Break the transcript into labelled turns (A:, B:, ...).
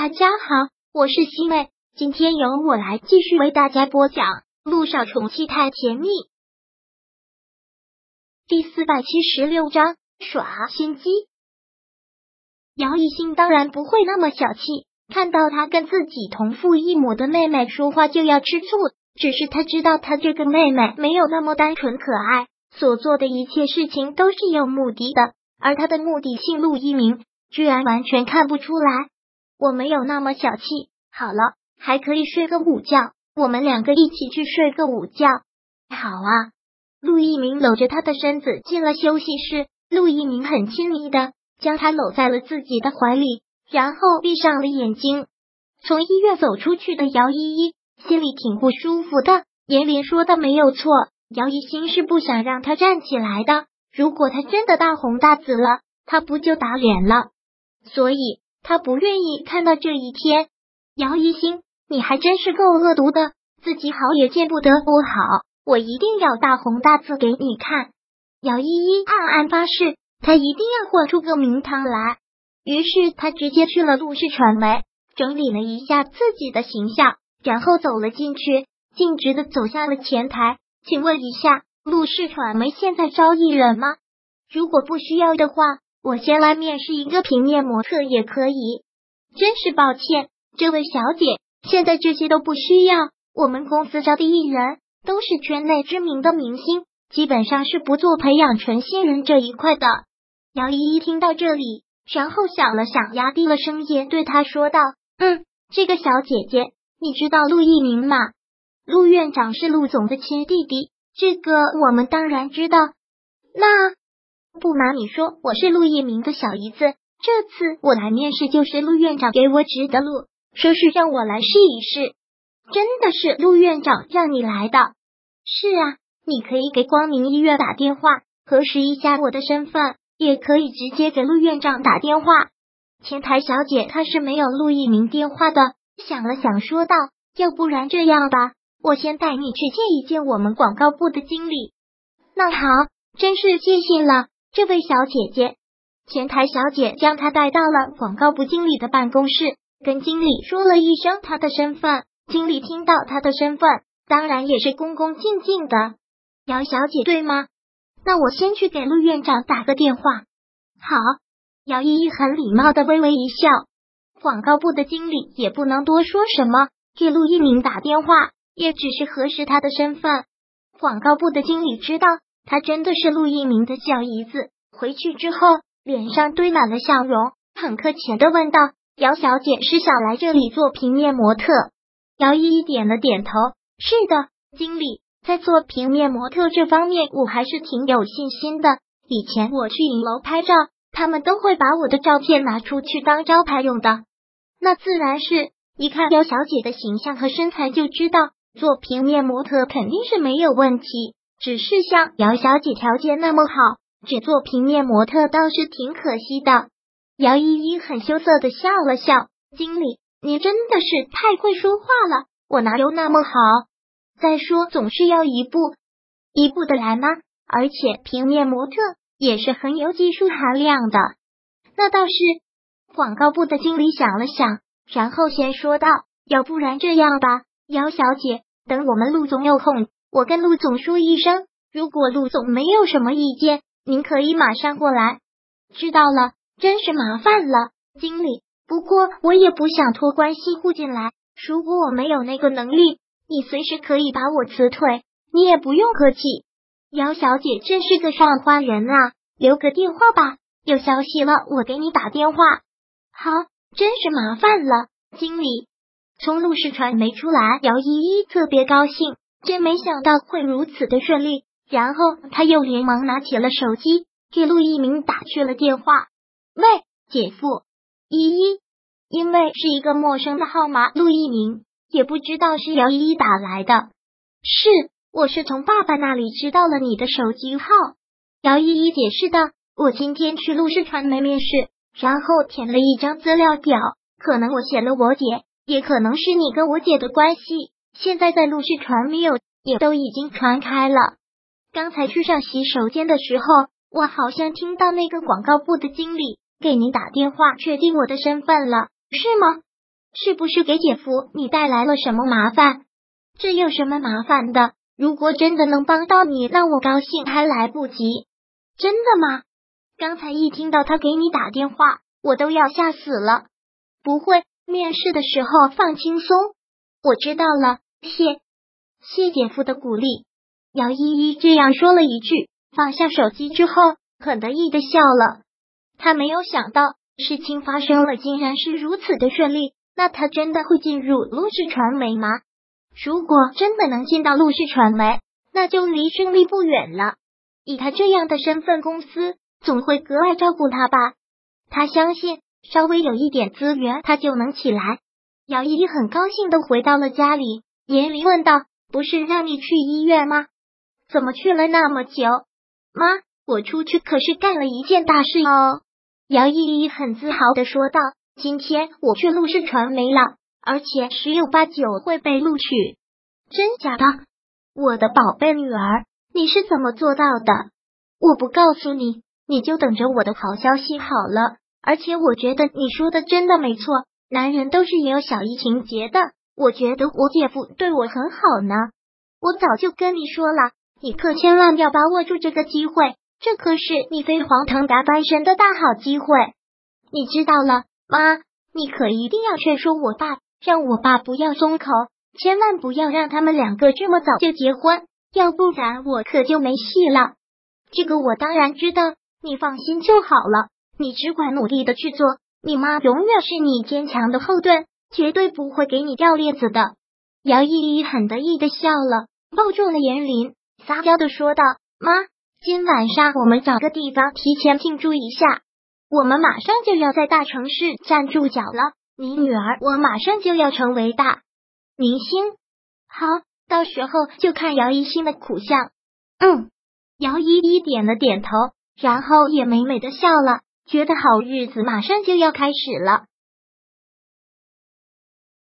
A: 大家好，我是西妹，今天由我来继续为大家播讲《路上宠妻太甜蜜》第四百七十六章耍心机。姚一兴当然不会那么小气，看到他跟自己同父异母的妹妹说话就要吃醋，只是他知道他这个妹妹没有那么单纯可爱，所做的一切事情都是有目的的，而他的目的性陆一鸣居然完全看不出来。我没有那么小气。好了，还可以睡个午觉，我们两个一起去睡个午觉。好啊。陆一鸣搂着他的身子进了休息室，陆一鸣很亲昵的将他搂在了自己的怀里，然后闭上了眼睛。从医院走出去的姚依依心里挺不舒服的。严林说的没有错，姚一心是不想让他站起来的。如果他真的大红大紫了，他不就打脸了？所以。他不愿意看到这一天，姚一星，你还真是够恶毒的，自己好也见不得我好，我一定要大红大紫给你看。姚依依暗暗发誓，他一定要混出个名堂来。于是他直接去了陆氏传媒，整理了一下自己的形象，然后走了进去，径直的走向了前台。请问一下，陆氏传媒现在招艺人吗？如果不需要的话。我先来面试一个平面模特也可以。真是抱歉，这位小姐，现在这些都不需要。我们公司招的艺人都是圈内知名的明星，基本上是不做培养纯新人这一块的。姚依依听到这里，然后想了想，压低了声音对他说道：“嗯，这个小姐姐，你知道陆一鸣吗？陆院长是陆总的亲弟弟，这个我们当然知道。那……”不瞒你说，我是陆一鸣的小姨子。这次我来面试，就是陆院长给我指的路，说是让我来试一试。真的是陆院长让你来的？是啊，你可以给光明医院打电话核实一下我的身份，也可以直接给陆院长打电话。前台小姐她是没有陆一鸣电话的，想了想说道：“要不然这样吧，我先带你去见一见我们广告部的经理。”那好，真是谢谢了。这位小姐姐，前台小姐将她带到了广告部经理的办公室，跟经理说了一声她的身份。经理听到她的身份，当然也是恭恭敬敬的。姚小姐，对吗？那我先去给陆院长打个电话。好，姚依依很礼貌的微微一笑。广告部的经理也不能多说什么，给陆一鸣打电话，也只是核实他的身份。广告部的经理知道。她真的是陆一鸣的小姨子。回去之后，脸上堆满了笑容，很客气的问道：“姚小姐是想来这里做平面模特？”姚依依点了点头：“是的，经理，在做平面模特这方面，我还是挺有信心的。以前我去影楼拍照，他们都会把我的照片拿出去当招牌用的。那自然是一看姚小姐的形象和身材，就知道做平面模特肯定是没有问题。”只是像姚小姐条件那么好，只做平面模特倒是挺可惜的。姚依依很羞涩的笑了笑：“经理，你真的是太会说话了，我哪有那么好？再说总是要一步一步的来吗？而且平面模特也是很有技术含量的。那倒是。”广告部的经理想了想，然后先说道：“要不然这样吧，姚小姐，等我们陆总有空。”我跟陆总说一声，如果陆总没有什么意见，您可以马上过来。知道了，真是麻烦了，经理。不过我也不想托关系户进来，如果我没有那个能力，你随时可以把我辞退，你也不用客气。姚小姐真是个上花人啊，留个电话吧，有消息了我给你打电话。好，真是麻烦了，经理。从陆氏传媒出来，姚依依特别高兴。真没想到会如此的顺利，然后他又连忙拿起了手机，给陆一鸣打去了电话。喂，姐夫，依依，因为是一个陌生的号码，陆一鸣也不知道是姚依依打来的。是，我是从爸爸那里知道了你的手机号。姚依依解释道：“我今天去陆氏传媒面试，然后填了一张资料表，可能我写了我姐，也可能是你跟我姐的关系。”现在在陆续传没有也都已经传开了。刚才去上洗手间的时候，我好像听到那个广告部的经理给您打电话，确定我的身份了，是吗？是不是给姐夫你带来了什么麻烦？这有什么麻烦的？如果真的能帮到你，那我高兴还来不及。真的吗？刚才一听到他给你打电话，我都要吓死了。不会，面试的时候放轻松。我知道了，谢谢姐夫的鼓励。姚依依这样说了一句，放下手机之后，很得意的笑了。他没有想到事情发生了，竟然是如此的顺利。那他真的会进入陆氏传媒吗？如果真的能进到陆氏传媒，那就离胜利不远了。以他这样的身份，公司总会格外照顾他吧？他相信，稍微有一点资源，他就能起来。姚依依很高兴的回到了家里，严离问道：“不是让你去医院吗？怎么去了那么久？”妈，我出去可是干了一件大事哦。姚依依很自豪的说道。今天我去陆氏传媒了，而且十有八九会被录取。真假的？我的宝贝女儿，你是怎么做到的？我不告诉你，你就等着我的好消息好了。而且我觉得你说的真的没错，男人都是也有小姨情节的。我觉得我姐夫对我很好呢。我早就跟你说了，你可千万要把握住这个机会，这可是你飞黄腾达翻身的大好机会。你知道了。妈，你可一定要劝说我爸，让我爸不要松口，千万不要让他们两个这么早就结婚，要不然我可就没戏了。这个我当然知道，你放心就好了。你只管努力的去做，你妈永远是你坚强的后盾，绝对不会给你掉链子的。姚依依很得意的笑了，抱住了严林，撒娇的说道：“妈，今晚上我们找个地方提前庆祝一下。”我们马上就要在大城市站住脚了，你女儿我马上就要成为大明星。好，到时候就看姚一新的苦相。嗯，姚依依点了点头，然后也美美的笑了，觉得好日子马上就要开始了。